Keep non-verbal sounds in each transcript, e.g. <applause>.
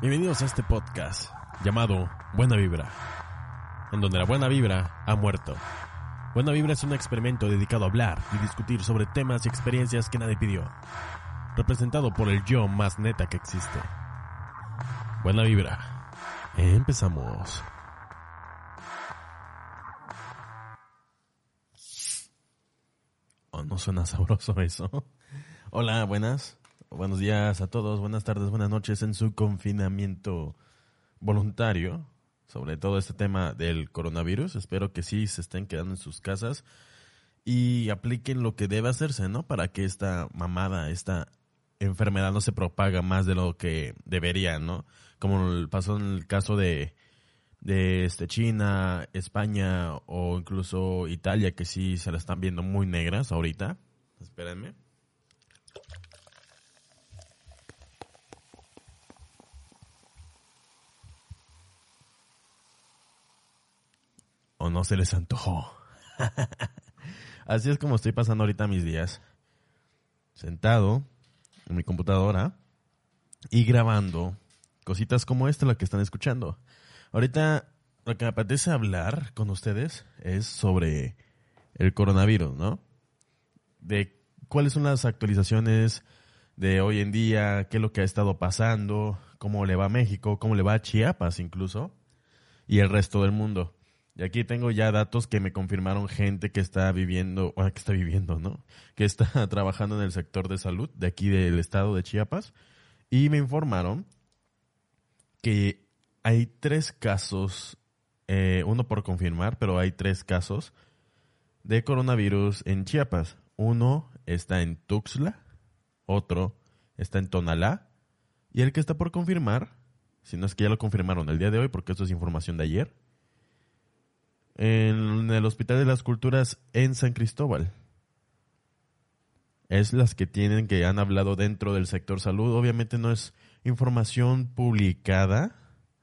Bienvenidos a este podcast llamado Buena Vibra, en donde la buena vibra ha muerto. Buena Vibra es un experimento dedicado a hablar y discutir sobre temas y experiencias que nadie pidió, representado por el yo más neta que existe. Buena Vibra. Empezamos. Oh, no suena <laughs> sabroso eso. Hola, buenas. Buenos días a todos, buenas tardes, buenas noches en su confinamiento voluntario sobre todo este tema del coronavirus. Espero que sí se estén quedando en sus casas y apliquen lo que debe hacerse, ¿no? Para que esta mamada, esta enfermedad no se propaga más de lo que debería, ¿no? Como pasó en el caso de, de este China, España o incluso Italia, que sí se la están viendo muy negras ahorita. Espérenme. O no se les antojó. <laughs> Así es como estoy pasando ahorita mis días. Sentado en mi computadora y grabando cositas como esta, la que están escuchando. Ahorita lo que me apetece hablar con ustedes es sobre el coronavirus, ¿no? De cuáles son las actualizaciones de hoy en día, qué es lo que ha estado pasando, cómo le va a México, cómo le va a Chiapas incluso, y el resto del mundo. Y aquí tengo ya datos que me confirmaron gente que está viviendo, o que está viviendo, ¿no? Que está <laughs> trabajando en el sector de salud de aquí del estado de Chiapas. Y me informaron que hay tres casos, eh, uno por confirmar, pero hay tres casos de coronavirus en Chiapas. Uno está en Tuxtla, otro está en Tonalá, y el que está por confirmar, si no es que ya lo confirmaron el día de hoy, porque esto es información de ayer, en el Hospital de las Culturas en San Cristóbal. Es las que tienen que han hablado dentro del sector salud. Obviamente no es información publicada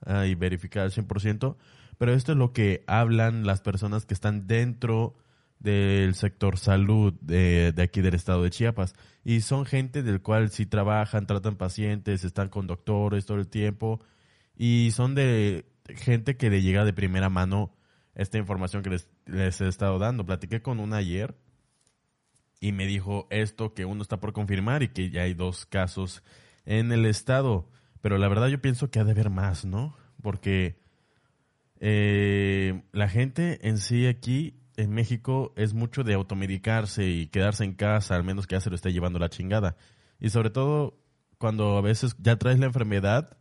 ah, y verificada al 100%, pero esto es lo que hablan las personas que están dentro del sector salud de, de, aquí del estado de Chiapas. Y son gente del cual sí trabajan, tratan pacientes, están con doctores todo el tiempo. Y son de gente que le llega de primera mano esta información que les, he estado dando. Platiqué con una ayer y me dijo esto que uno está por confirmar y que ya hay dos casos en el estado. Pero la verdad yo pienso que ha de haber más, ¿no? Porque eh, la gente en sí aquí en México es mucho de automedicarse y quedarse en casa, al menos que ya se lo esté llevando la chingada. Y sobre todo cuando a veces ya traes la enfermedad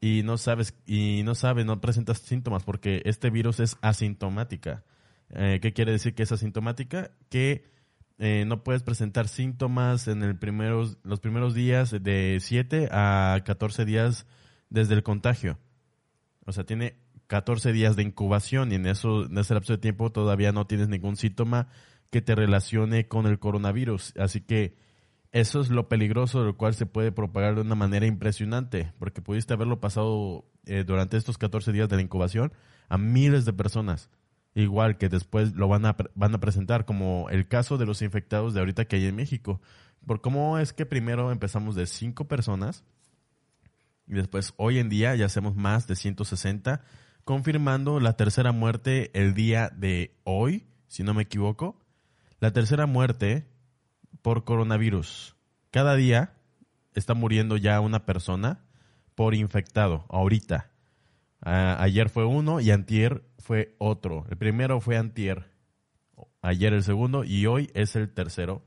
y no sabes y no sabes, no presentas síntomas porque este virus es asintomática. Eh, ¿Qué quiere decir que es asintomática? Que eh, no puedes presentar síntomas en el primeros, los primeros días de 7 a 14 días desde el contagio. O sea, tiene 14 días de incubación y en, eso, en ese lapso de tiempo todavía no tienes ningún síntoma que te relacione con el coronavirus. Así que eso es lo peligroso, lo cual se puede propagar de una manera impresionante, porque pudiste haberlo pasado eh, durante estos 14 días de la incubación a miles de personas, igual que después lo van a, van a presentar, como el caso de los infectados de ahorita que hay en México. Por cómo es que primero empezamos de 5 personas y después hoy en día ya hacemos más de 160, confirmando la tercera muerte el día de hoy, si no me equivoco. La tercera muerte por coronavirus. Cada día está muriendo ya una persona por infectado, ahorita. ayer fue uno y antier fue otro. El primero fue antier, ayer el segundo y hoy es el tercero.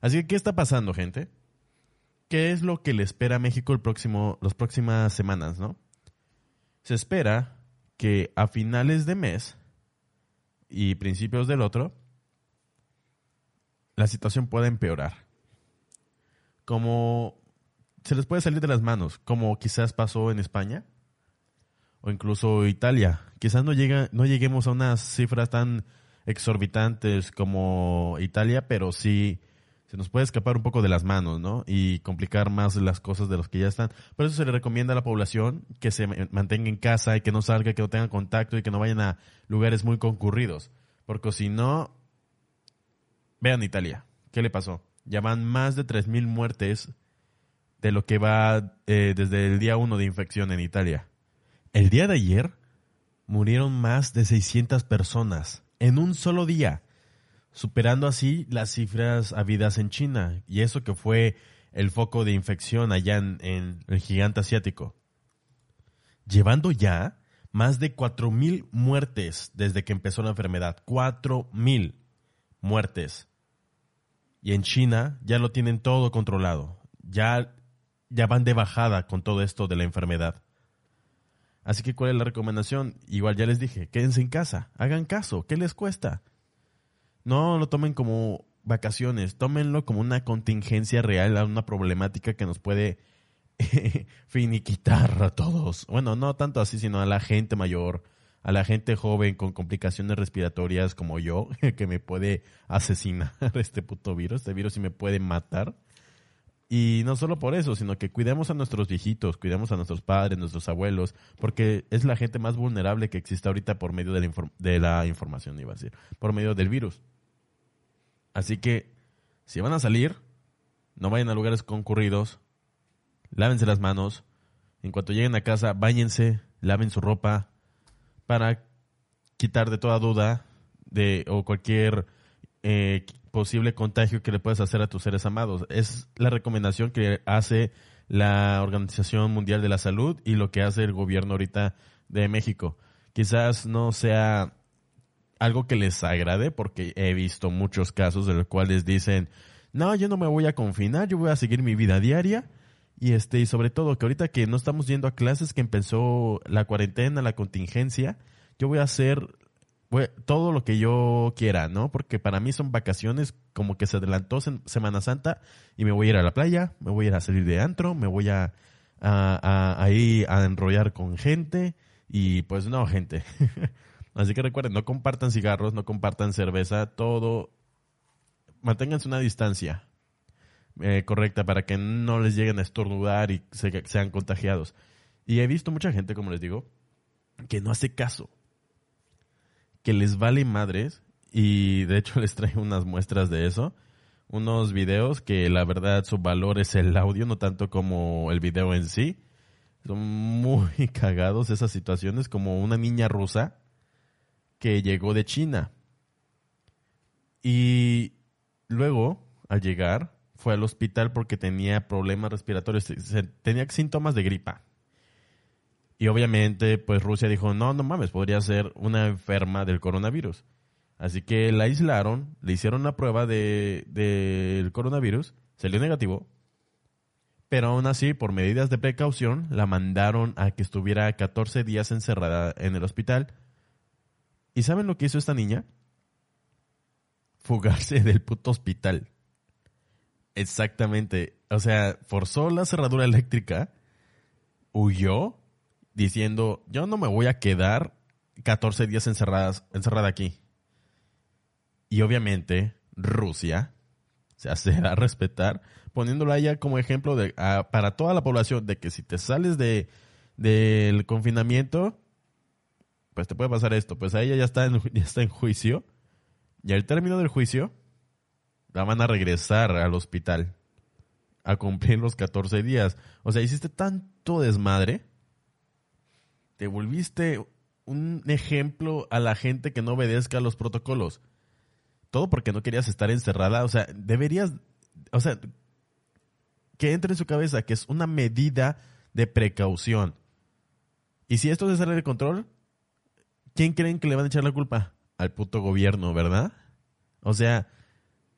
Así que, ¿qué está pasando, gente? ¿Qué es lo que le espera a México el próximo, las próximas semanas, no? Se espera que a finales de mes y principios del otro la situación puede empeorar. Como se les puede salir de las manos, como quizás pasó en España o incluso Italia. Quizás no, llega, no lleguemos a unas cifras tan exorbitantes como Italia, pero sí se nos puede escapar un poco de las manos, ¿no? Y complicar más las cosas de los que ya están. Por eso se le recomienda a la población que se mantenga en casa y que no salga, que no tenga contacto y que no vayan a lugares muy concurridos. Porque si no, Vean Italia. ¿Qué le pasó? Ya van más de 3.000 muertes de lo que va eh, desde el día 1 de infección en Italia. El día de ayer murieron más de 600 personas en un solo día, superando así las cifras habidas en China, y eso que fue el foco de infección allá en, el gigante asiático. Llevando ya más de 4.000 muertes desde que empezó la enfermedad. 4.000 muertes. Y en China ya lo tienen todo controlado. Ya, ya van de bajada con todo esto de la enfermedad. Así que, ¿cuál es la recomendación? Igual ya les dije, quédense en casa, hagan caso, ¿qué les cuesta? No lo tomen como vacaciones, tómenlo como una contingencia real, una problemática que nos puede <laughs> finiquitar a todos. Bueno, no tanto así, sino a la gente mayor, a la gente joven con complicaciones respiratorias como yo, <laughs> que me puede asesinar <laughs> este puto virus, este virus sí me puede matar. Y no solo por eso, sino que cuidemos a nuestros viejitos, cuidemos a nuestros padres, nuestros abuelos, porque es la gente más vulnerable que existe ahorita por medio de la, de la información, iba a decir, por medio del virus. Así que, si van a salir, no vayan a lugares concurridos, lávense las manos, en cuanto lleguen a casa, bañense, laven su ropa, para quitar de toda duda de o cualquier eh, posible contagio que le puedas hacer a tus seres amados. Es la recomendación que hace la Organización Mundial de la Salud y lo que hace el gobierno ahorita de México. Quizás no sea algo que les agrade porque he visto muchos casos de los cuales dicen, no, yo no me voy a confinar, yo voy a seguir mi vida diaria. Y este, y sobre todo que ahorita que no estamos yendo a clases, que empezó la cuarentena, la contingencia, yo voy a hacer todo lo que yo quiera, ¿no? Porque para mí son vacaciones, como que se adelantó Semana Santa y me voy a ir a la playa, me voy a ir a salir de antro, me voy a, a, a, a enrollar con gente y pues no, gente. <laughs> Así que recuerden, no compartan cigarros, no compartan cerveza, todo, manténganse una distancia eh, correcta para que no les lleguen a estornudar y sean contagiados. Y he visto mucha gente, como les digo, que no hace caso que les vale madres y de hecho <laughs> les traigo unas muestras de eso, unos videos que la verdad su valor es el audio, no tanto como el video en sí. Son muy <laughs> cagados esas situaciones, como una niña rusa que llegó de China. Y luego, al llegar, fue al hospital porque tenía problemas respiratorios, tenía síntomas de gripa. Y obviamente, pues Rusia dijo, no, no mames, podría ser una enferma del coronavirus. Así que la aislaron, le hicieron una prueba del de, coronavirus, salió negativo, pero aún así, por medidas de precaución, la mandaron a que estuviera 14 días encerrada en el hospital. ¿Y saben lo que hizo esta niña? Fugarse del puto hospital. Exactamente. O sea, forzó la cerradura eléctrica, huyó diciendo, yo no me voy a quedar 14 días encerradas, encerrada aquí. Y obviamente Rusia se hace <laughs> a respetar, poniéndola ya como ejemplo de, para toda la población de que si te sales de del confinamiento, pues te puede pasar esto. Pues a ella ya está en, ya está en juicio. Y al término del juicio, la van a regresar al hospital a cumplir los 14 días. O sea, hiciste tanto desmadre te volviste un ejemplo a la gente que no obedezca los protocolos. Todo porque no querías estar encerrada. O sea, deberías, o sea, que entre en su cabeza que es una medida de precaución. Y si esto se sale de control, ¿quién creen que le van a echar la culpa? Al puto gobierno, ¿verdad? O sea,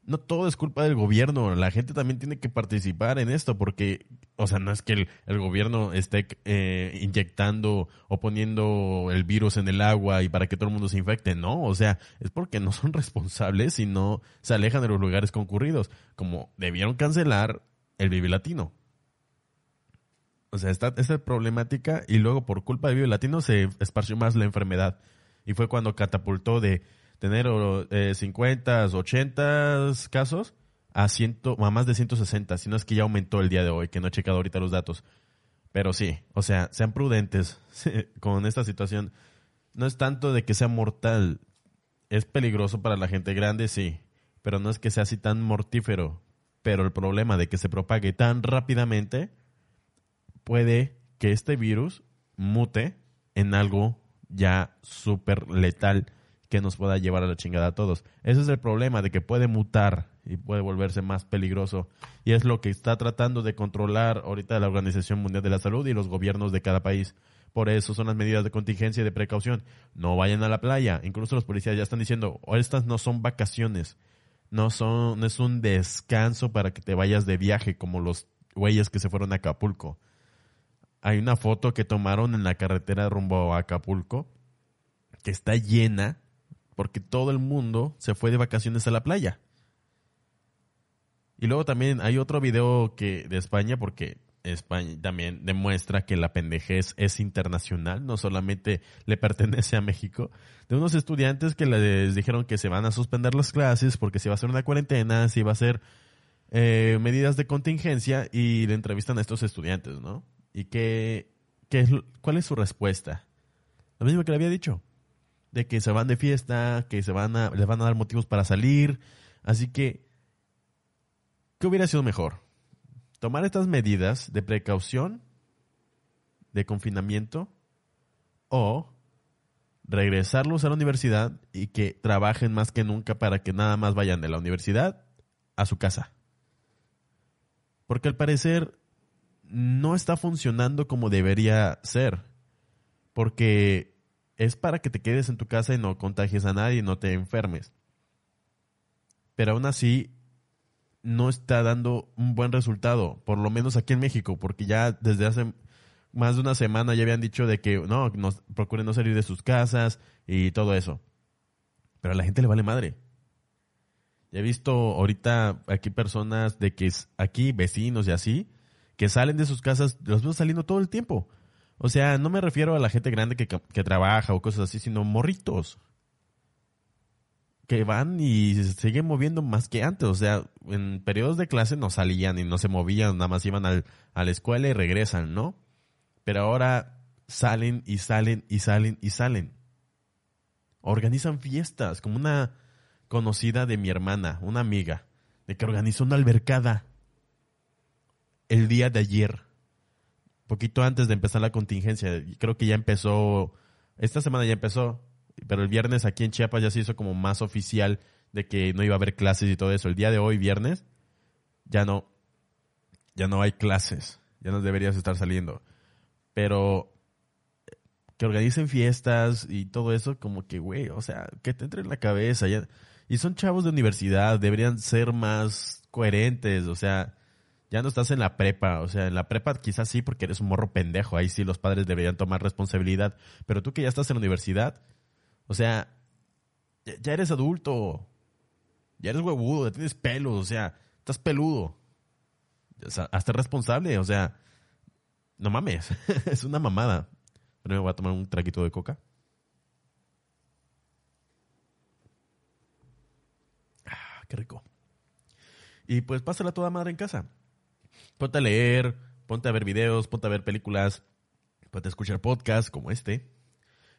no todo es culpa del gobierno, la gente también tiene que participar en esto porque, o sea, no es que el, gobierno esté eh, inyectando o poniendo el virus en el agua y para que todo el mundo se infecte, no, o sea, es porque no son <laughs> responsables y no se alejan de los lugares concurridos, como debieron cancelar el Vive Latino. O sea, esta, esta problemática y luego por culpa del Vive Latino se esparció más la enfermedad y fue cuando catapultó de tener eh, 50, 80 casos a, ciento, a más de 160, si no es que ya aumentó el día de hoy, que no he checado ahorita los datos. Pero sí, o sea, sean prudentes <laughs> con esta situación. No es tanto de que sea mortal, es peligroso para la gente grande, sí, pero no es que sea así tan mortífero. Pero el problema de que se propague tan rápidamente puede que este virus mute en algo ya súper letal que nos pueda llevar a la chingada a todos. Ese es el problema, de que puede mutar y puede volverse más peligroso. Y es lo que está tratando de controlar ahorita la Organización Mundial de la Salud y los gobiernos de cada país. Por eso son las medidas de contingencia y de precaución. No vayan a la playa. Incluso los policías ya están diciendo, estas no son vacaciones. No son, no es un descanso para que te vayas de viaje como los güeyes que se fueron a Acapulco. Hay una foto que tomaron en la carretera rumbo a Acapulco que está llena porque todo el mundo se fue de vacaciones a la playa. Y luego también hay otro video que de España porque España también demuestra que la pendejez es internacional, no solamente le pertenece a México, de unos estudiantes que les dijeron que se van a suspender las clases porque se va a hacer una cuarentena, se va a hacer eh, medidas de contingencia y le entrevistan a estos estudiantes, ¿no? Y que, es, ¿cuál es su respuesta? Lo mismo que le había dicho, de que se van de fiesta, que se van a, les van a dar motivos para salir, así que, ¿qué hubiera sido mejor? tomar estas medidas de precaución, de confinamiento, o regresarlos a la universidad y que trabajen más que nunca para que nada más vayan de la universidad a su casa. Porque al parecer no está funcionando como debería ser. Porque es para que te quedes en tu casa y no contagies a nadie y no te enfermes. Pero aún así no está dando un buen resultado, por lo menos aquí en México, porque ya desde hace más de una semana ya habían dicho de que no, nos, procuren no salir de sus casas y todo eso. Pero a la gente le vale madre. He visto ahorita aquí personas de que aquí vecinos y así, que salen de sus casas, los veo saliendo todo el tiempo. O sea, no me refiero a la gente grande que, que trabaja o cosas así, sino morritos que van y se siguen moviendo más que antes. O sea, en periodos de clase no salían y no se movían, nada más iban al, a la escuela y regresan, ¿no? Pero ahora salen y salen y salen y salen. Organizan fiestas, como una conocida de mi hermana, una amiga, de que organizó una albercada el día de ayer, poquito antes de empezar la contingencia. Creo que ya empezó, esta semana ya empezó, pero el viernes aquí en Chiapas ya se hizo como más oficial de que no iba a haber clases y todo eso. El día de hoy, viernes, ya no, ya no hay clases, ya no deberías estar saliendo. Pero que organicen fiestas y todo eso, como que, güey, o sea, que te entre en la cabeza. y son chavos de universidad, deberían ser más coherentes, o sea, ya no estás en la prepa, o sea, en la prepa quizás sí porque eres un morro pendejo, ahí sí los padres deberían tomar responsabilidad, pero tú que ya estás en la universidad, o sea, ya eres adulto. Ya eres huevudo, ya tienes pelos, o sea, estás peludo. hazte responsable, o sea, no mames, <laughs> es una mamada. Pero me voy a tomar un traguito de coca. Ah, qué rico. Y pues pásala toda madre en casa. Ponte a leer, ponte a ver videos, ponte a ver películas, ponte a escuchar podcasts como este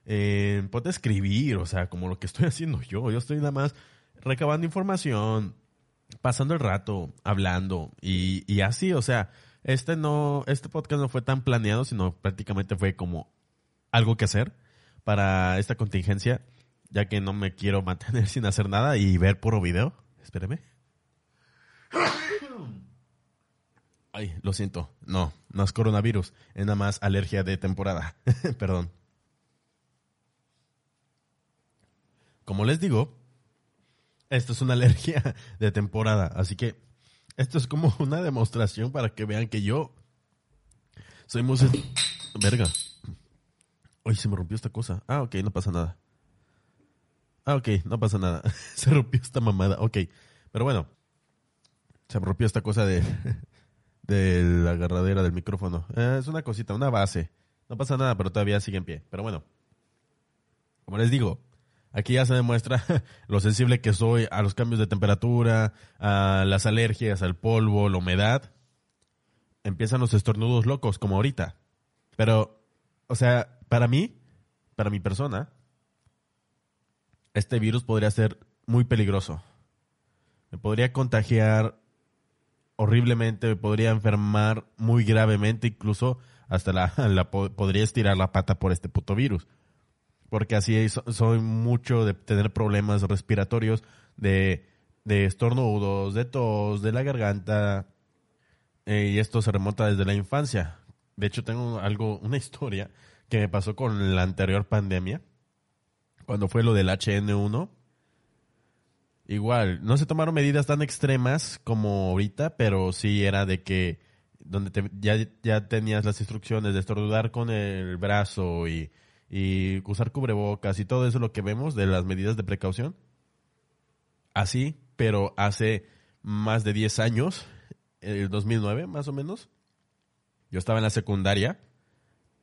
eh, puede escribir, o sea, como lo que estoy <laughs> haciendo yo. Yo estoy nada más recabando información, pasando el rato, hablando y, y así, o sea, este no, este podcast no fue tan planeado, sino prácticamente fue como algo que hacer para esta contingencia, ya que no me quiero <laughs> mantener sin hacer nada y ver puro video. Espéreme. <laughs> Ay, lo siento. No, no es coronavirus, es nada más alergia de temporada. <laughs> Perdón. Como les digo, esto es una alergia <laughs> de temporada, así que esto es como <laughs> una demostración para que vean que yo soy muy... Verga. Ay, se me rompió esta cosa. Ah, ok, no pasa nada. Ah, ok, no pasa nada. se rompió esta mamada. Ok, pero bueno. Se me rompió esta cosa de, de la agarradera del micrófono. Eh, es una cosita, una base. No pasa nada, pero todavía sigue en pie. Pero bueno. Como les digo, Aquí ya se demuestra <laughs> lo sensible que soy a los cambios de temperatura, a las alergias, al polvo, la humedad. Empiezan los estornudos locos, como ahorita. Pero, o sea, para mí, para mi persona, este virus podría ser muy peligroso. Me podría contagiar horriblemente, me podría enfermar muy gravemente, incluso hasta la, <laughs> la podría estirar la pata por este puto virus. Porque así soy mucho de tener problemas respiratorios, de, de estornudos, de tos, de la garganta. Eh, y esto se remonta desde la infancia. De hecho, tengo algo, una <laughs> historia que me pasó con la anterior pandemia, cuando fue lo del HN1. Igual, no se tomaron medidas tan extremas como ahorita, pero sí era de que donde te, ya, ya tenías las instrucciones de estornudar con el brazo y, y usar cubrebocas y todo eso lo que vemos de las medidas de precaución. Así, pero hace más de 10 años, el 2009 más o menos, yo estaba en la secundaria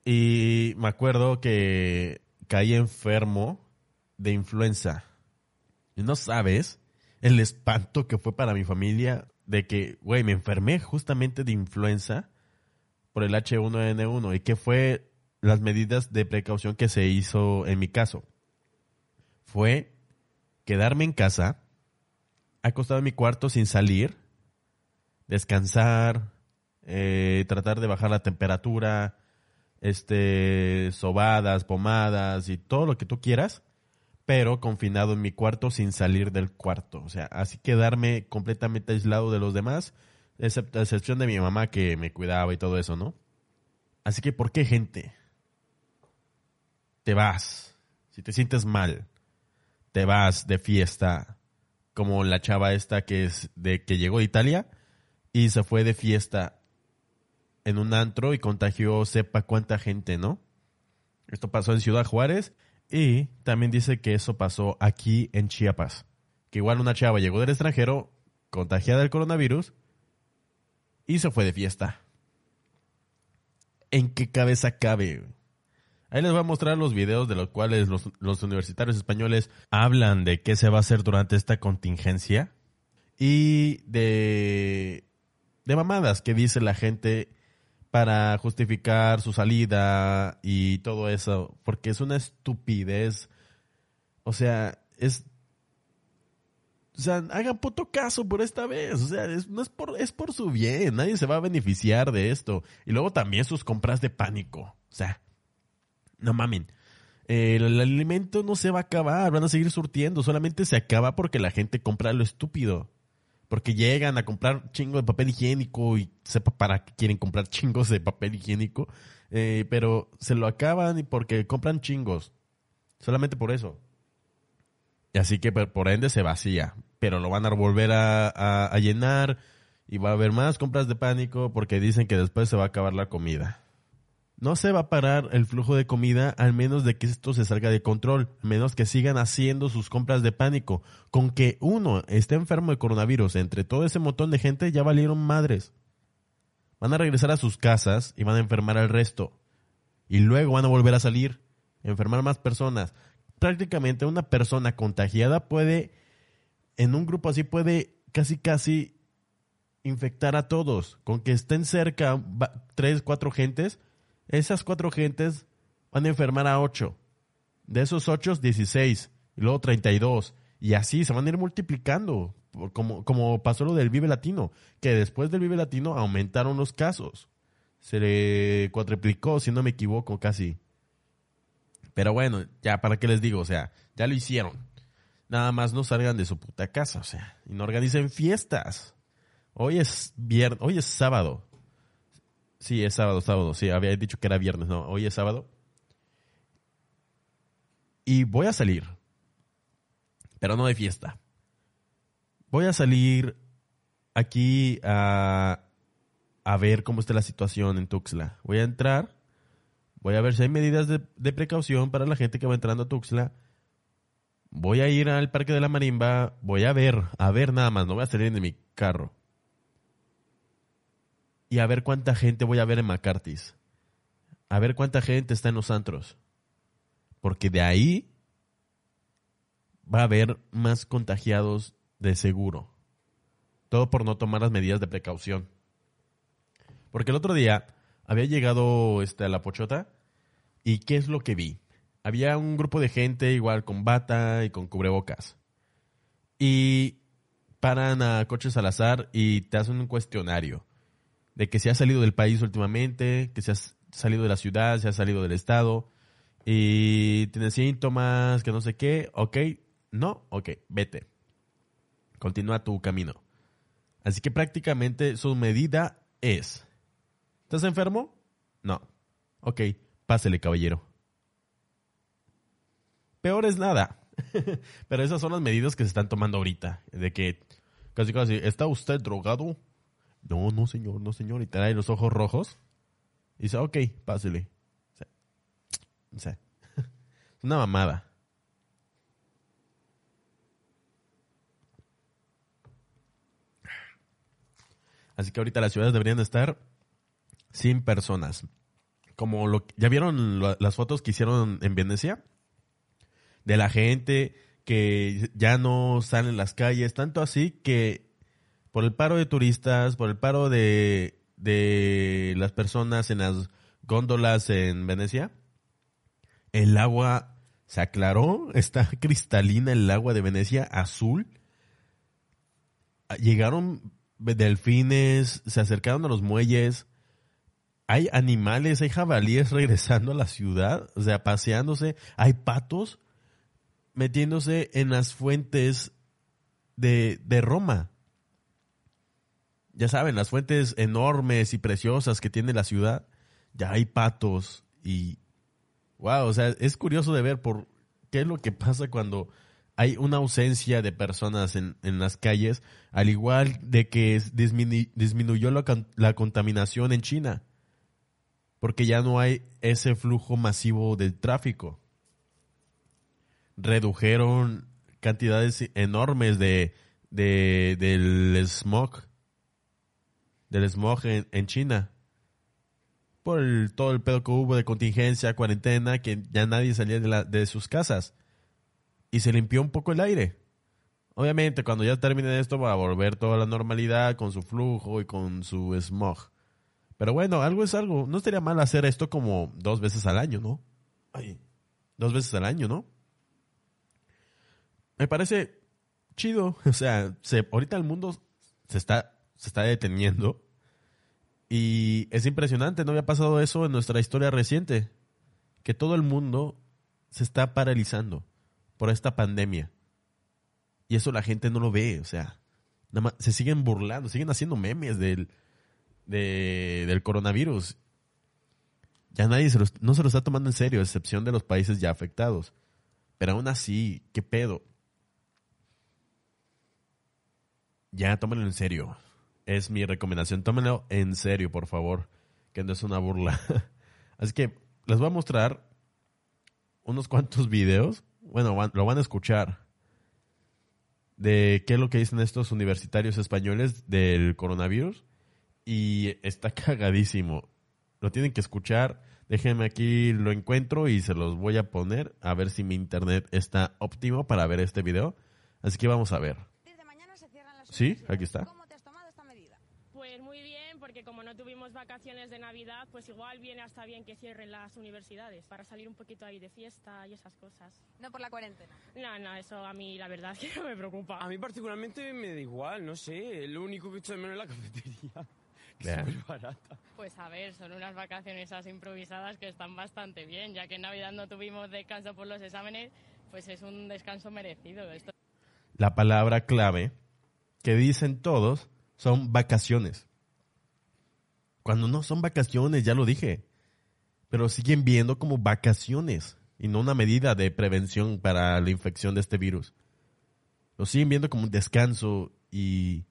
y me acuerdo que caí enfermo de influenza. Y no sabes el espanto que fue para mi familia de que, güey, me enfermé justamente de influenza por el H1N1 y que fue las medidas de precaución que se hizo en mi caso. Fue quedarme en casa, acostado en mi cuarto sin salir, descansar, eh, tratar de bajar la temperatura, este, sobadas, pomadas y todo lo que tú quieras, pero confinado en mi cuarto sin salir del cuarto. O sea, así quedarme completamente aislado de los demás, excepto, a excepción de mi mamá que me cuidaba y todo eso, ¿no? Así que, ¿por qué gente? Te vas. Si te sientes mal, te vas de fiesta, como la chava esta que es de que llegó de Italia y se fue de fiesta en un antro y contagió sepa cuánta gente, ¿no? Esto pasó en Ciudad Juárez y también dice que eso pasó aquí en Chiapas. Que igual una chava llegó del extranjero, contagiada del coronavirus, y se fue de fiesta. ¿En qué cabeza cabe? Ahí les voy a mostrar los videos de los cuales los, los, universitarios españoles hablan de qué se va a hacer durante esta contingencia y de, de mamadas que dice la gente para justificar su salida y todo eso, porque es una estupidez. O sea, es o sea, hagan puto caso por esta vez. O sea, es, no es por, es por su bien. Nadie se va a beneficiar de esto. Y luego también sus compras de pánico. O sea, no mamen. el, alimento no se va a acabar. Van a seguir surtiendo. Solamente se acaba porque la gente compra lo estúpido porque llegan a comprar chingo de papel higiénico y sepa para qué quieren comprar <laughs> chingos de papel higiénico, eh, pero se lo acaban y porque compran chingos, solamente por eso. Y así que por ende se vacía, pero lo van a volver a, a llenar y va a haber más compras de pánico porque dicen que después se va a acabar la comida. No se va a parar el flujo de comida al menos de que esto se salga de control, menos que sigan haciendo sus compras de pánico. Con que uno esté enfermo de coronavirus entre todo ese montón de gente ya valieron madres. Van a regresar a sus casas y van a enfermar al resto. Y luego van a volver a salir, enfermar más personas. Prácticamente una persona contagiada puede, en un grupo así puede casi casi infectar a todos. Con que estén cerca tres, cuatro gentes, esas cuatro gentes van a enfermar a ocho. De esos ocho, 16. Y luego 32. Y así se van a ir multiplicando. Como, pasó lo del Vive Latino. Que después del Vive Latino aumentaron los casos. Se le cuatriplicó, si no me equivoco, casi. Pero bueno, ya, ¿para qué les digo? O sea, ya lo hicieron. Nada más no salgan de su puta casa, o sea, y no organicen fiestas. Hoy es viernes, hoy es sábado. Sí, es sábado, sábado. Sí, había dicho que era viernes, no. Hoy es sábado. Y voy a salir. Pero no de fiesta. Voy a salir aquí a, a ver cómo está la situación en Tuxtla. Voy a entrar. Voy a ver si hay medidas de, de precaución para la gente que va entrando a Tuxtla. Voy a ir al Parque de la Marimba. Voy a ver, a ver nada más. No voy a salir de mi carro y a ver cuánta gente voy a ver en McCarthy's. A ver cuánta gente está en los antros. Porque de ahí va a haber más contagiados de seguro. Todo por no tomar las medidas de precaución. Porque el otro día había llegado este, a la pochota y ¿qué es lo que vi? Había un grupo de gente igual con bata y con cubrebocas. Y paran a coches al azar y te hacen un cuestionario de que se ha salido del país últimamente, que se has, salido de la ciudad, si has salido del estado y tienes síntomas, que no sé qué, ok, no, ok, vete. Continúa tu camino. Así que prácticamente su medida es, ¿estás enfermo? No. Ok, pásele, caballero. Peor es nada. <laughs> Pero esas son las medidas que se están tomando ahorita. De que casi casi, ¿está usted drogado? No, no, señor, no, señor. Y da los ojos rojos. Y dice, ok, pásele. O sea, es <laughs> una mamada. Así que ahorita las ciudades deberían estar sin personas. Como lo ya vieron las fotos que hicieron en Venecia de la gente que ya no salen en las calles, tanto así que por el paro de turistas, por el paro de, de las personas en las góndolas en Venecia, el agua se aclaró, <laughs> está cristalina el agua de Venecia, azul. Llegaron delfines, se acercaron a los muelles. Hay animales, hay jabalíes <laughs> regresando a la ciudad, o sea, paseándose. Hay patos metiéndose en las fuentes de, de Roma. Ya saben, las fuentes enormes y preciosas que tiene la ciudad. Ya hay patos y... Wow, o sea, es curioso de ver por qué es lo que pasa cuando hay una ausencia de personas en, en las calles, al igual de que disminuyó la, la, contaminación en China, porque ya no hay ese flujo masivo de tráfico. Redujeron cantidades enormes de, de del smog, del smog en, China, por todo el pedo que hubo de contingencia, cuarentena, que ya nadie salía de sus casas y se limpió un poco el aire. Obviamente, cuando ya termine esto, va a volver toda la normalidad con su flujo y con su smog. Pero bueno, algo es algo. No estaría mal hacer esto como dos veces al año, ¿no? Ay, dos veces al año, ¿no? Me parece chido. <laughs> O sea, se, ahorita el mundo se está, se está deteniendo. Y es impresionante, no había pasado eso en nuestra historia reciente. Que todo el mundo se está paralizando por esta pandemia. Y eso la gente no lo ve, o sea, nada más, se siguen burlando, siguen haciendo memes del, del coronavirus. Ya nadie se no se lo está tomando en serio, a excepción de los países ya afectados. Pero aún así, ¿qué pedo? Ya, tómenlo en serio. Es mi recomendación. Tómenlo en serio, por favor. Que no es una burla. <laughs> Así que les voy a mostrar unos cuantos videos bueno, lo van a escuchar, de qué es lo que dicen estos universitarios españoles del coronavirus. Y está <laughs> cagadísimo. Lo tienen que escuchar. Déjenme aquí, lo encuentro y se los voy a poner a ver si mi internet está óptimo para ver este video. Así que vamos a ver. Sí, aquí está no tuvimos vacaciones de Navidad, pues igual viene hasta bien que cierren las universidades para salir un poquito ahí de fiesta y esas cosas. No por la cuarentena. No, no, eso a mí la verdad <laughs> que no me preocupa. A mí particularmente me da igual, no sé, lo único que echo de menos es la cafetería. <laughs> Que es muy barata. Pues a ver, son unas vacaciones así improvisadas que están bastante bien, ya que en Navidad no tuvimos descanso por los exámenes, pues es un descanso merecido. Esto. La palabra clave que dicen todos son vacaciones. Cuando no son vacaciones, ya lo dije. Pero siguen viendo como vacaciones y no una medida de prevención para la infección de este virus. Lo siguen viendo como un descanso y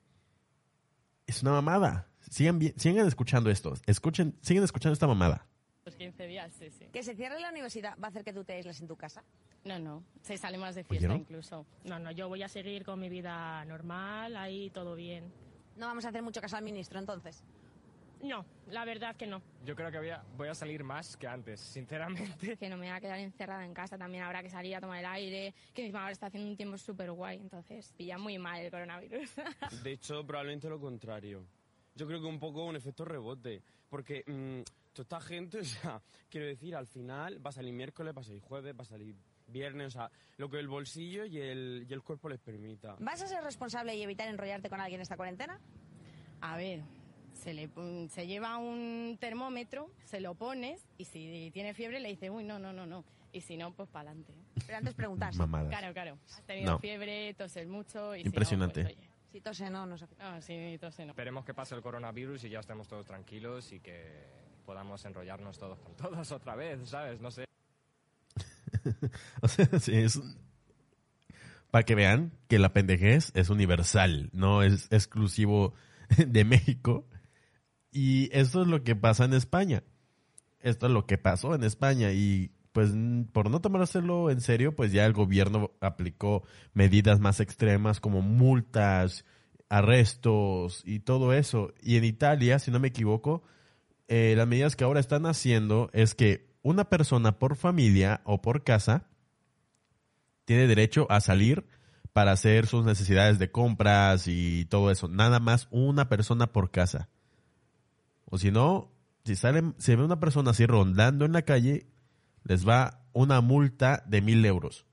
es una mamada. Sigan, sigan escuchando esto. Escuchen, siguen escuchando esta mamada. Los 15 días, sí, sí. ¿Que se cierre la universidad va a hacer que tú te aísles en tu casa? No, no. Se sale más de fiesta incluso. No, no. Yo voy a seguir con mi vida normal, ahí todo bien. No vamos a hacer mucho caso al ministro entonces. No, la verdad que no. Yo creo que voy a, salir más que antes, sinceramente. Que no me voy a quedar encerrada en casa, también habrá que salir a tomar el aire, que encima ahora está haciendo un tiempo súper guay, entonces pilla muy mal el coronavirus. <laughs> De hecho, probablemente lo contrario. Yo creo que un poco un efecto rebote, porque mmm, toda esta gente, <laughs> o sea, quiero decir, al final va a salir miércoles, va a salir jueves, va a salir viernes, o sea, lo que el bolsillo y el, y el cuerpo les permita. ¿Vas a ser responsable y evitar enrollarte con alguien esta cuarentena? A ver, se, le, se lleva un termómetro, se lo pones y si tiene fiebre le dice, uy, no, no, no, no. Y si no, pues para adelante. Pero antes preguntarse. Mamadas. Claro, claro. Has tenido No. fiebre, toses mucho y Impresionante. Si no, pues, oye, Si tose no, no sé. no, si tose no. Esperemos que pase el coronavirus y ya estemos todos tranquilos y que podamos enrollarnos todos con todos <laughs> otra vez, ¿sabes? No sé. <laughs> O sea, sí, es para que vean que la pendejez es universal, no es exclusivo de México. Y esto es lo que pasa en España. Esto es lo que pasó en España y pues por no tomárselo en serio, pues ya el gobierno aplicó medidas más extremas como multas, arrestos y todo eso. Y en Italia, si no me equivoco, eh, las medidas que ahora están haciendo es que una persona por familia o por casa tiene derecho a salir para hacer sus necesidades de compras y todo eso. Nada más una persona por casa. O si no, si sale, se ve una persona así rondando en la calle, les va una multa de mil euros.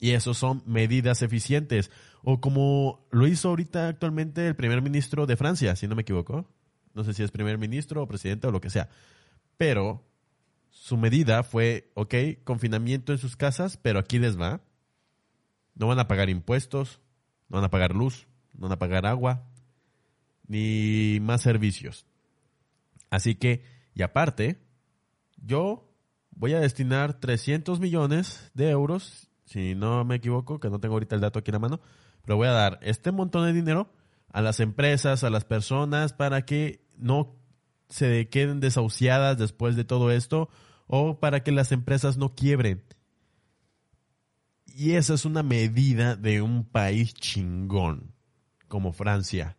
Y eso son medidas eficientes. O como lo hizo ahorita actualmente el primer ministro de Francia, si no me equivoco. No sé si es primer ministro o presidente o lo que sea. Pero su medida fue, ok, confinamiento en sus casas, pero aquí les va. No van a pagar impuestos, no van a pagar luz, no van a pagar agua, ni más servicios. Así que, y aparte, yo voy a destinar 300 millones de euros, si no me equivoco, que no tengo ahorita el dato aquí en la mano, pero voy a dar este montón de dinero a las empresas, a las personas, para que no se queden desahuciadas después de todo esto o para que las empresas no quiebren. Y esa es una medida de un país chingón como Francia,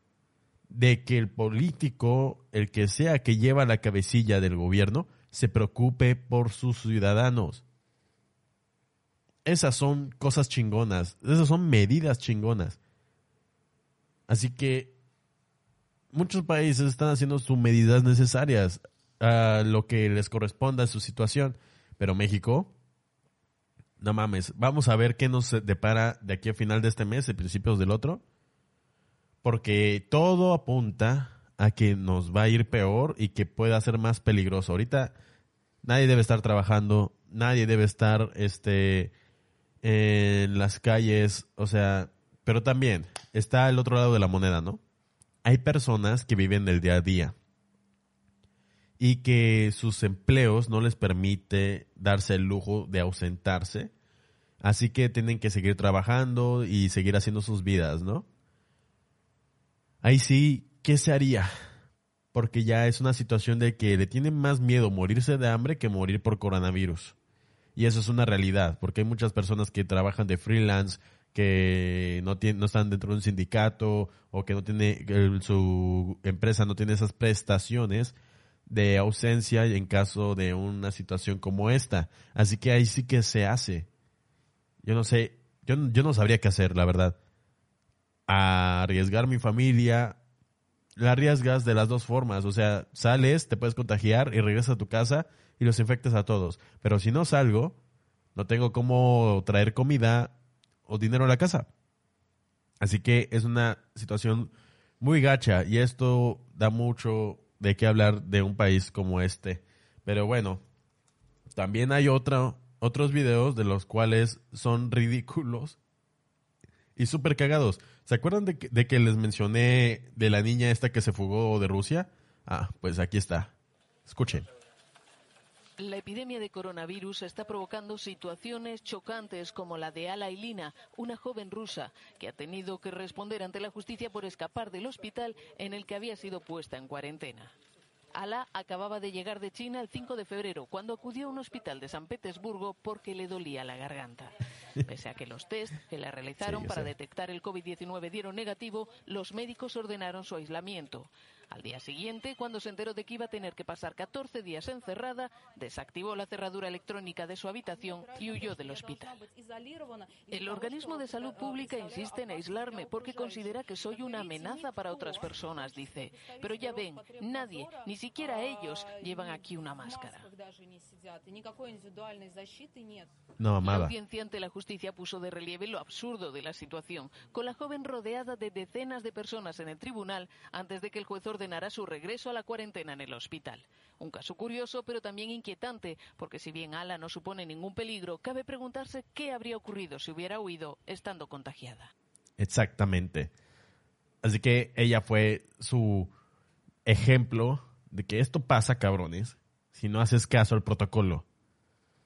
de que el político, el que sea que lleva la cabecilla del gobierno, se preocupe por sus ciudadanos. Esas son cosas chingonas, esas son medidas chingonas. Así que muchos países están haciendo sus medidas necesarias a lo que les corresponda a su situación, pero México, no mames, vamos a ver qué nos depara de aquí a final de este mes y principios del otro, porque todo apunta a que nos va a ir peor y que pueda ser más peligroso. Ahorita nadie debe estar trabajando, nadie debe estar este en las calles, o sea, pero también está el otro lado de la moneda, ¿no? Hay personas que viven del día a día y que sus empleos no les permite darse el lujo de ausentarse, así que tienen que seguir trabajando y seguir haciendo sus vidas, ¿no? Ahí sí, ¿qué se haría? Porque ya es una situación de que le tienen más miedo morirse de hambre que morir por coronavirus. Y eso es una realidad, porque hay muchas personas que trabajan de freelance, que no, no están dentro de un sindicato o que no tiene su empresa no tiene esas prestaciones de ausencia en caso de una situación como esta. Así que ahí sí que se hace. Yo no sé, yo, yo no sabría qué hacer, la verdad. Arriesgar mi familia, la arriesgas de las dos formas. O sea, sales, te puedes contagiar y regresas a tu casa y los infectas a todos. Pero si no salgo, no tengo cómo traer comida o dinero a la casa. Así que es una situación muy gacha y esto da mucho de qué hablar de un país como este. Pero bueno, también hay otra, otros videos de los cuales son ridículos y súper cagados. ¿Se acuerdan de que, de que les mencioné de la niña esta que se fugó de Rusia? Ah, pues aquí está. Escuchen. La epidemia de coronavirus está provocando situaciones chocantes como la de Ala Ilina, una joven rusa que ha tenido que responder ante la justicia por escapar del hospital en el que había sido puesta en cuarentena. Ala acababa de llegar de China el 5 de febrero, cuando acudió a un hospital de San Petersburgo porque le dolía la garganta. Pese a que los test que le realizaron Sí, para sé. detectar el COVID-19 dieron negativo, los médicos ordenaron su aislamiento. Al día siguiente, cuando se enteró de que iba a tener que pasar 14 días encerrada, desactivó la cerradura electrónica de su habitación y huyó del hospital. El organismo de salud pública insiste en aislarme porque considera que soy una amenaza para otras personas, dice. Pero ya ven, nadie, ni siquiera ellos, llevan aquí una máscara. No, La audiencia ante la justicia puso de relieve lo absurdo de la situación, con la joven rodeada de decenas de personas en el tribunal antes de que el juez ordenara ordenará su regreso a la cuarentena en el hospital. Un caso curioso, pero también inquietante, porque si bien Ala no supone ningún peligro, cabe preguntarse qué habría ocurrido si hubiera huido estando contagiada. Exactamente. Así que ella fue su ejemplo de que esto pasa, cabrones, si no haces caso al protocolo.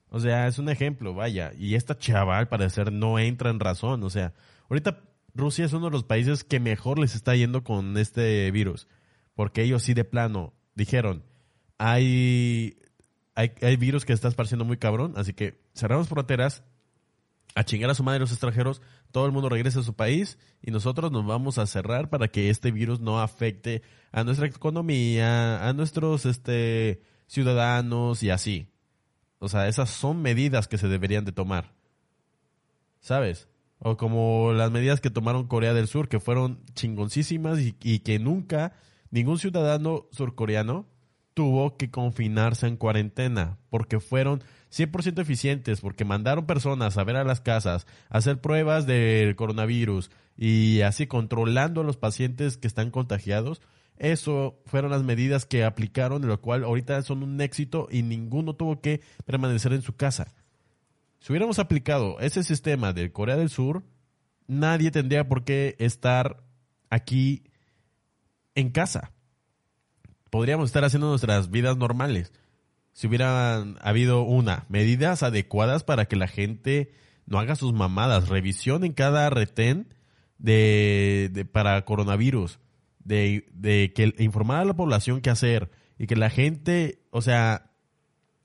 O sea, es un ejemplo, vaya. Y esta chava, al parecer, no entra en razón. O sea, ahorita Rusia es uno de los países que mejor les está yendo con este virus. Porque ellos sí de plano dijeron, hay, hay, hay virus que está esparciendo muy cabrón, así que cerramos fronteras, a chingar a su madre los extranjeros, todo el mundo regresa a su país y nosotros nos vamos a cerrar para que este virus no afecte a nuestra economía, a nuestros este, ciudadanos y así. O sea, esas son medidas que se deberían de tomar. ¿Sabes? O como las medidas que tomaron Corea del Sur, que fueron chingoncísimas y que nunca ningún ciudadano surcoreano tuvo que confinarse en cuarentena, porque fueron 100% eficientes, porque mandaron personas a ver a las casas, a hacer pruebas del coronavirus y así controlando a los pacientes que están contagiados. Eso fueron las medidas que aplicaron, lo cual ahorita son un éxito y ninguno tuvo que permanecer en su casa. Si hubiéramos aplicado ese sistema de Corea del Sur, nadie tendría por qué estar aquí en casa. Podríamos estar haciendo nuestras vidas normales. Si hubieran habido una, medidas adecuadas para que la gente no haga sus mamadas, revisión en cada retén de, de- para coronavirus, de, de que informar a la población qué hacer y que la gente, o sea,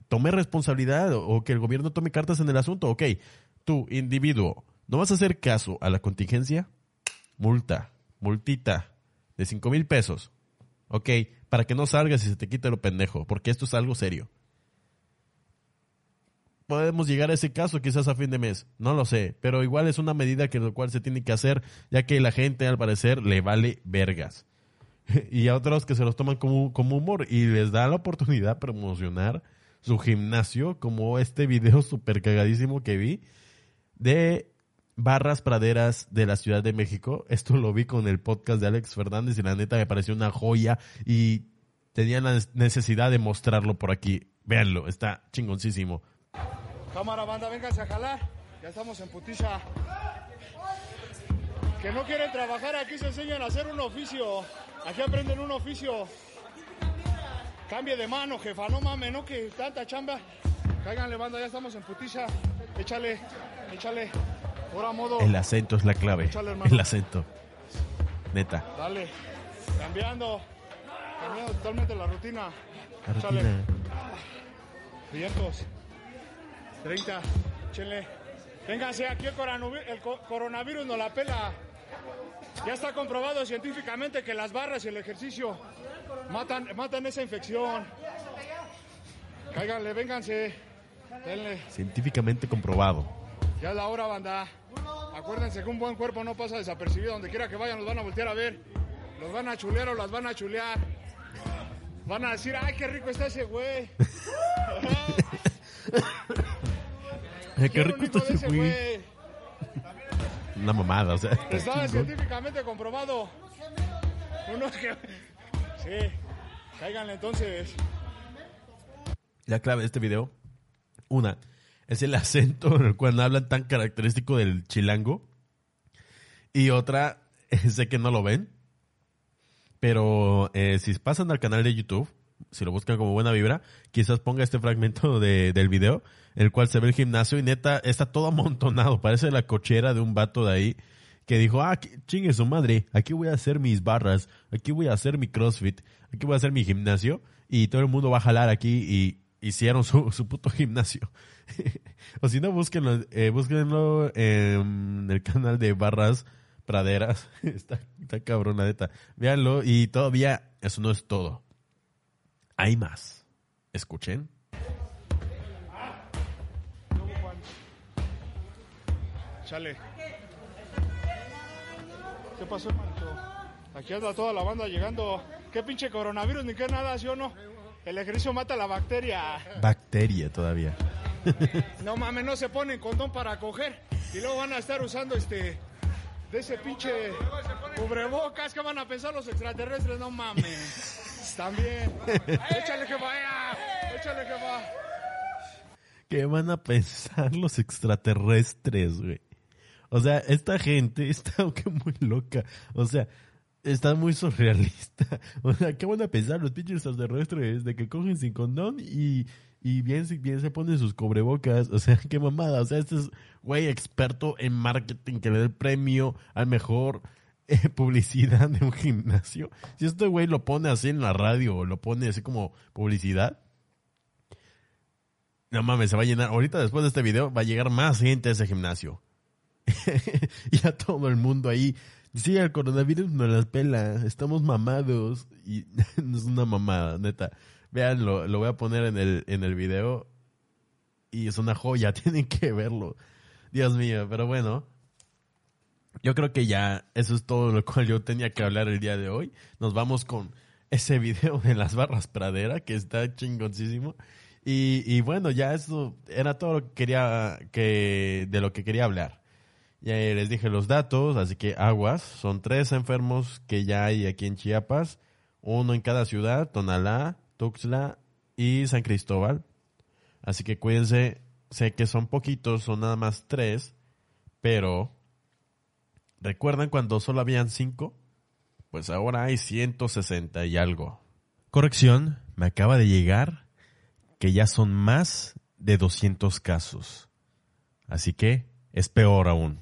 tome responsabilidad o, o que el gobierno tome cartas en el asunto. Ok, tú, individuo, ¿no vas a hacer caso a la contingencia? Multa, multita de cinco mil pesos. Ok, para que no salgas y se te quite lo pendejo, porque esto es algo serio. Podemos llegar a ese caso quizás a fin de mes, no lo sé, pero igual es una medida que lo cual se tiene que hacer, ya que la gente al parecer le vale vergas. <laughs> y a otros que se los toman como, como humor y les da la oportunidad de promocionar su gimnasio, como este video <laughs> súper cagadísimo que vi de barras praderas de la Ciudad de México. Esto lo vi con el podcast de Alex Fernández y la neta me pareció una joya y tenía la necesidad de mostrarlo por aquí. Véanlo, está chingoncísimo. Cámara, banda, vénganse a jalar. Ya estamos en putiza. Que no quieren trabajar, aquí se enseñan a hacer un oficio. Aquí aprenden un oficio. Cambie de mano, jefa, no mames, no que tanta chamba. Cáiganle, banda, ya estamos en putiza. Échale, échale. El acento es la clave. El acento. Neta. Dale. Cambiando. Cambiando totalmente la rutina. La rutina. 500. 30. Échenle. Vénganse, aquí el coronavi- el coronavirus nos la pela. Ya está comprobado científicamente que las barras y el ejercicio matan, matan esa infección. Cáiganle, vénganse. Denle. Científicamente comprobado. Ya es la hora, banda. Acuérdense que un buen cuerpo no pasa desapercibido. Donde quiera que vayan, los van a voltear a ver. Los van a chulear o las van a chulear. Van a decir, ay, qué rico está ese güey. <laughs> Qué rico está ese güey. Una mamada, o sea. está científicamente comprobado. Uno que... Sí. Cáiganle entonces. La clave de este video, una, es el acento en el cual hablan tan característico del chilango. Y otra, <laughs> sé que no lo ven, pero eh, si pasan al canal de YouTube, si lo buscan como buena vibra, quizás ponga este fragmento de, del video, en el cual se ve el gimnasio y neta está todo amontonado, parece la cochera de un vato de ahí que dijo, ah, chingue su madre, aquí voy a hacer mis barras, aquí voy a hacer mi crossfit, aquí voy a hacer mi gimnasio y todo el mundo va a jalar aquí y hicieron su, su puto gimnasio. <laughs> o si no, búsquenlo, eh, búsquenlo en el canal de Barras Praderas. <laughs> está, está cabrón, la neta. Véanlo y todavía eso no es todo. Hay más. Escuchen. Chale. ¿Qué pasó, hermanito? Aquí anda toda la banda llegando. ¿Qué pinche coronavirus ni qué nada, sí o no? El ejercicio mata la bacteria. Bacteria todavía. <laughs> No mames, no se ponen condón para coger. Y luego van a estar usando este. De ese pinche. Cubrebocas, ¿qué van a pensar los extraterrestres? No mames. <laughs> También. <laughs> Échale que vaya. Échale que va. ¿Qué van a pensar los extraterrestres, güey? O sea, esta gente está que muy loca. O sea, está muy surrealista. O sea, ¿qué van a pensar los pinches extraterrestres de que cogen sin condón y, y bien, bien se ponen sus cubrebocas? O sea, <laughs> qué mamada. O sea, este es, güey, experto en marketing que le da el premio al mejor eh, <laughs> publicidad de un gimnasio. Si este güey lo pone así en la radio o lo pone así como publicidad, no mames, se va a llenar. Ahorita después de este video va a llegar más gente a ese gimnasio. <laughs> y a todo el mundo ahí. Sí, el coronavirus nos las pela. Estamos mamados. Y es una mamada, neta. Vean, lo, lo voy a poner en el, en el video. Y es una joya, <laughs> tienen que verlo. Dios mío, pero bueno. Yo creo que ya eso es todo lo cual yo tenía que hablar el día de hoy. Nos vamos con ese video de las barras pradera que está chingoncísimo. Y, y bueno, ya eso era todo lo que quería que de lo que quería hablar. Ya les dije los datos, así que aguas, son tres enfermos que ya hay aquí en Chiapas, uno en cada ciudad, Tonalá, Tuxtla y San Cristóbal. Así que cuídense, sé que son poquitos, son nada más tres, pero ¿recuerdan cuando solo habían cinco? Pues ahora hay 160 y algo. Corrección, me acaba de llegar que ya son más de 200 casos. Así que es peor aún.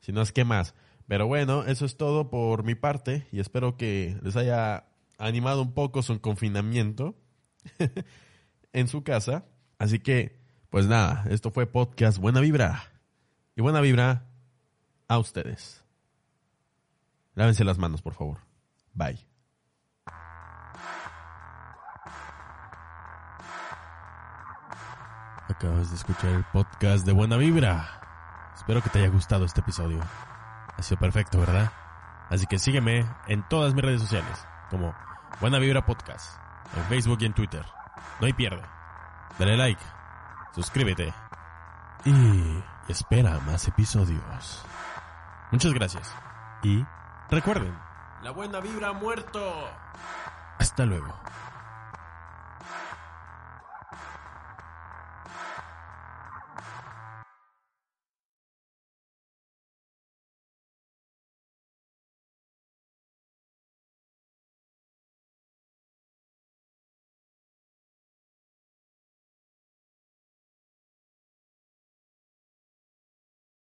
Si no es que más. Pero bueno, eso es todo por mi parte y espero que les haya animado un poco su confinamiento <laughs> en su casa. Así que, pues nada, esto fue podcast Buena Vibra. Y buena vibra a ustedes. Lávense las manos, por favor. Bye. Acabas de escuchar el podcast de Buena Vibra. Espero que te haya gustado este episodio. Ha sido perfecto, ¿verdad? Así que sígueme en todas mis redes sociales, como Buena Vibra Podcast, en Facebook y en Twitter. No hay pierde. Dale like, suscríbete y espera más episodios. Muchas gracias. Y recuerden, la buena vibra ha muerto. Hasta luego.